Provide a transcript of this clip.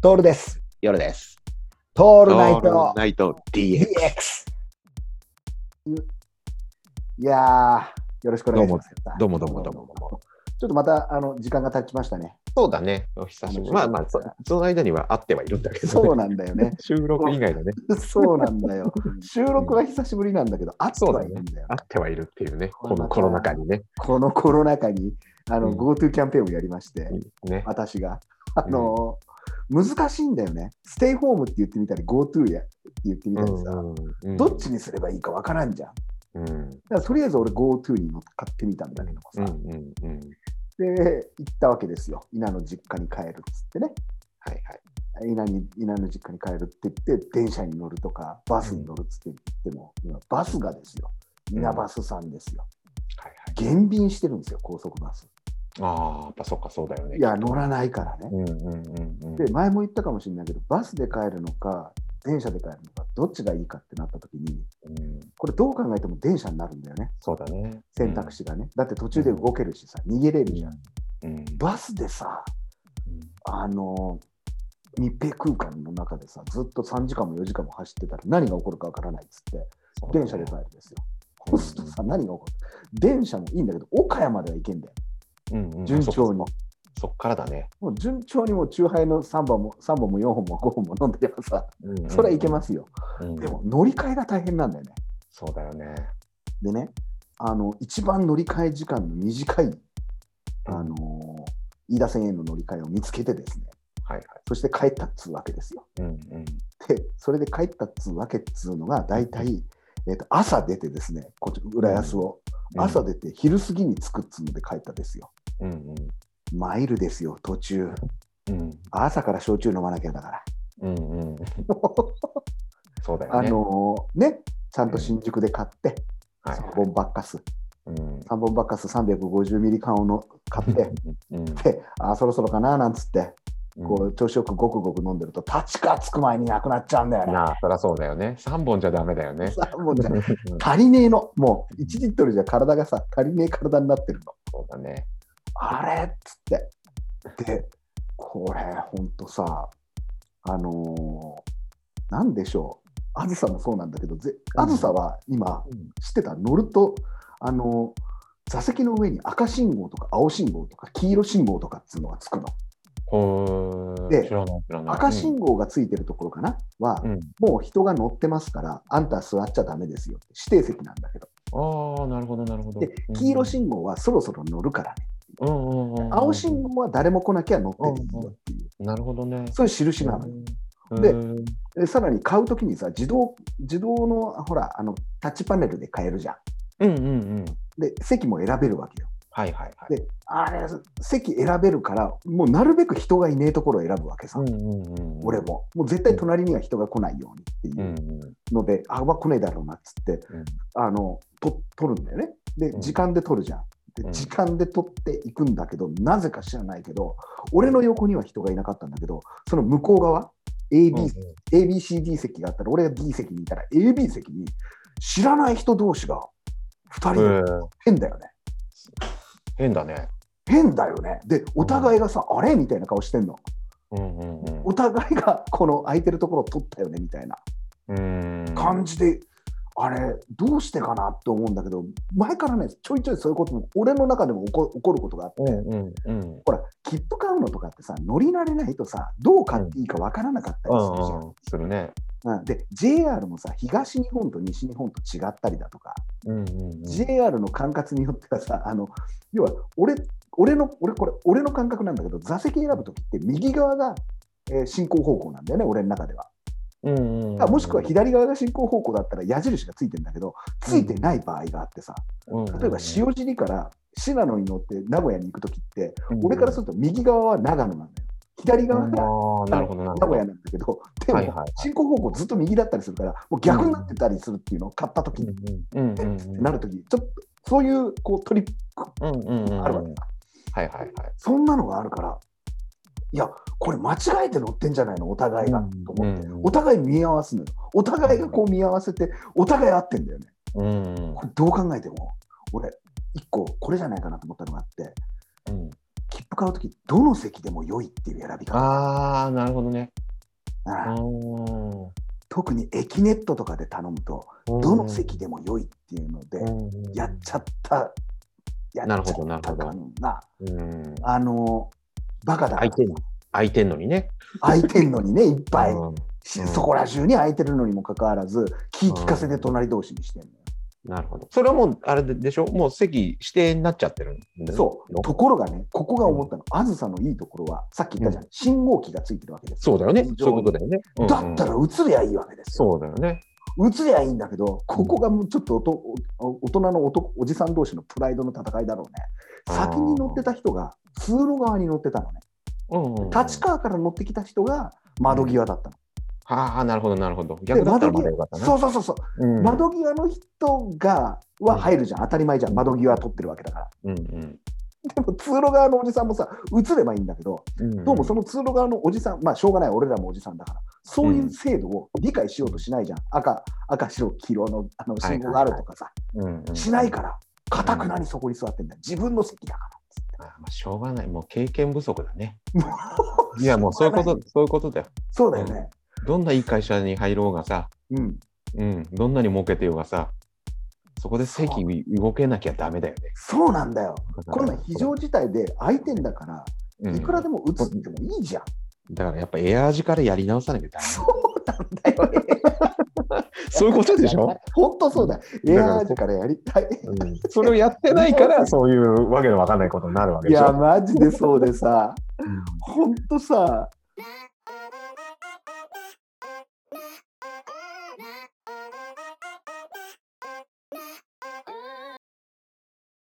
トールです。夜です。トールナイオールトナイト DX。DX。いやー、よろしくお願いします。どうもどうもどうもどうも。ちょっとまたあの時間が経ちましたね。そうだね。お久しぶり。まあまあそ、その間には会ってはいるんだけど、ね。そうなんだよね。収録以外のね、そうなんだよ。収録は久しぶりなんだけど、会ってはいるんだよ。会ってはいるっていうね、このコロナ禍にね。このコロナ禍にあの、うん GoTo キャンペーンをやりまして、ね私が。あの難しいんだよね。ステイホームって言ってみたり、GoTo やって言ってみたりさ、うんどっちにすればいいかわからんじゃん。だうんからとりあえず俺 GoTo に乗っかってみたんだけどもさ、うんうんうん。で、行ったわけですよ。稲の実家に帰るっつってね。はいはい。稲に稲の実家に帰るって言って、電車に乗るとか、バスに乗るっつって言っても、今バスがですよ。稲バスさんですよ。はいはい。減便してるんですよ、高速バス。ああ、やっぱそっか、そうだよね。いや、乗らないからね。うんうんうんうん。で、前も言ったかもしれないけど、バスで帰るのか、電車で帰るのか、どっちがいいかってなった時に、うん、これどう考えても電車になるんだよね、そうだね。選択肢がね。だって途中で動けるしさ、逃げれるじゃん。うん。バスでさ、うんあの密閉空間の中でさ、ずっと3時間も4時間も走ってたら何が起こるかわからないっつって、電車で帰るんですよ。そうするとさ、何が起こる？電車もいいんだけど、岡山では行けんだよ。うんうん順調にそっからだね。もう順調にもう酎ハイの3本も3本も4本も5本も飲んでればさ、それはいけますよ。うんでも乗り換えが大変なんだよね。そうだよね。でね、あの一番乗り換え時間の短い、あの飯田線への乗り換えを見つけてですね、はいはい。そして帰ったっつうわけですよ。うんうん。で、それで帰ったっつうわけっつうのが、大体、えー、と朝出てですね、こっち浦安を、朝出て昼過ぎに着くっつうので帰ったですよ。うんマイルですよ、途中。うん。うん朝から焼酎飲まなきゃだから。うんうん。そうだよあね。のーね、ちゃんと新宿で買って、はい3本バッカス、うん3本バッカス350ミリ缶をの買って、うんで、あーそろそろかななんつって、うんこう調子よくごくごく飲んでると、立川つく前になくなっちゃうんだよね。なあ、そりゃそうだよね。3本じゃダメだよね。3本じゃ足りねえの。もう1リットルじゃ体がさ、足りねえ体になってるの。そうだね。あれっつって。で、これ、ほんとさ、あのーなんでしょう。あずさもそうなんだけど、ぜあずさは今、知ってた？乗ると、あのー座席の上に赤信号とか青信号とか黄色信号とかっていうのがつくの。で。赤信号がついてるところかな？は、うん。もう人が乗ってますから、あんた座っちゃダメですよ指定席なんだけど。ああ、なるほど、なるほど。で、黄色信号はそろそろ乗るからね。うんうんうんうん。青信号は誰も来なきゃ乗ってていいよっていう、なるほどね。そういう印なのよ。うんでうんでさらに買うときにさ、自動、自動の、ほら、あの、タッチパネルで買えるじゃん。うんうんうん。で、席も選べるわけよ。はいはいはい。で、あれ、席選べるから、もうなるべく人がいねえところを選ぶわけさ。うんうんうん。俺も。もう絶対隣には人が来ないようにってうんいううんので、あ、まあ来ねえだろうなっつって、うんあの、と取るんだよね。でう、ん時間で取るじゃん。でうん時間で取っていくんだけど、なぜか知らないけど、俺の横には人がいなかったんだけど、その向こう側、AB、うんうん ABCD 席があったら、俺が D 席にいたら、AB 席に知らない人同士が2人変だよね。変だね。変だよね。で、お互いがさ、あれ？みたいな顔してんの。うんうんうんお互いがこの空いてるところを取ったよねみたいな。感じで、あれ、どうしてかなって思うんだけど、前からね、ちょいちょいそういうことも、俺の中でも起こ起こることがあって、うんうんうん。ほら、切符買うのとかってさ、乗り慣れないとさ、どう買っていいかわからなかったうりするじゃん。んうん。するね。うんで、JR もさ、東日本と西日本と違ったりだとか、うんうんうん。JR の管轄によってはさ、あの要は俺、俺の、俺、これ、俺の感覚なんだけど、座席選ぶときって、右側が、えー進行方向なんだよね、俺の中では。うんうんもしくは左側が進行方向だったら矢印がついてるんだけど、ついてない場合があってさ、例えば塩尻から信濃に乗って名古屋に行くときって、俺からすると右側は長野なのよ。左側が。名古屋なんだけど、でもはいはいはい進行方向ずっと右だったりするから、もう逆になってたりするっていうのを買ったときに、うんうんうんうん。なるとき、ちょっとそういうこうトリックうんうんうん。あるわけさ。はいはいはい。そんなのがあるから、いや、これ間違えて乗ってんじゃないの、お互いが、と思って、お互い見合わすのよ。お互いがこう見合わせて、お互い合ってんだよね。うん。これどう考えても、俺、一個これじゃないかなと思ったのがあって、うん。切符買うとき、どの席でも良いっていう選び方。ああ、なるほどね。うん特に駅ネットとかで頼むと、どの席でも良いっていうので、やっちゃった、やっちゃった感が、うんあの、バカだ空いてん空いてんのにね。空いてんのにね、いっぱい、うんしそこら中に空いてるのにもかかわらず、気利かせて隣同士にしてんのよ。なるほど。それはもう、あれでしょ？もう席指定になっちゃってるんそう。ところがね、ここが思ったの、あずさのいいところは、さっき言ったじゃん、信号機がついてるわけですよ。そうだよね。そういうことだよね。うんうんだったら映りゃいいわけですよ。そうだよね。映りゃいいんだけど、ここがもうちょっとおとお大人のおじさん同士のプライドの戦いだろうね。先に乗ってた人が通路側に乗ってたのね。うんうんうん立川から乗ってきた人が窓際だったの。はあ、なるほど、なるほど。で逆だったら窓際まだよかったな。そうそうそうそう、うん窓際の人がは入るじゃん、当たり前じゃん、窓際取ってるわけだから。うんうんでも通路側のおじさんもさ、映ればいいんだけど、うんどうもその通路側のおじさん、まあしょうがない、俺らもおじさんだから、そういう制度を理解しようとしないじゃん。赤、赤、白、黄色のあの信号があるとかさ、うんうんしないから、かたくなにそこに座ってんだよ。自分の席だから。あまあ、しょうがない。もう経験不足だね。もいや、もうそういうこと、そういうことだよ。そうだよね。どんないい会社に入ろうがさ、うん。うん、どんなに儲けてようがさ、そこで席動けなきゃダメだよね。そうなんだよ。こんな非常事態で空いてんだから、うんいくらでも映ってもいいじゃん。だからやっぱエアージからやり直さなきゃダメ。そうなんだよね。そういうことでしょ、本当そうだよ。エだからやりたい。うん、それをやってないから、そういうわけのわかんないことになるわけでしょ？いや、マジでそうでさ、うん本当さ、